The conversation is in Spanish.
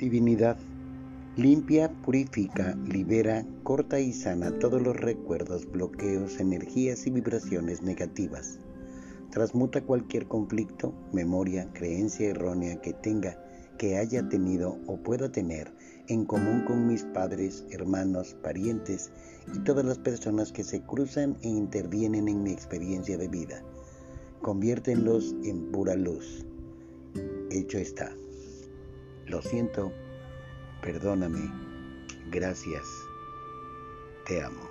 Divinidad, limpia, purifica, libera, corta y sana todos los recuerdos, bloqueos, energías y vibraciones negativas. Transmuta cualquier conflicto, memoria, creencia errónea que tenga, que haya tenido o pueda tener en común con mis padres, hermanos, parientes y todas las personas que se cruzan e intervienen en mi experiencia de vida. Conviértenlos en pura luz. Hecho está. Lo siento, perdóname, gracias, te amo.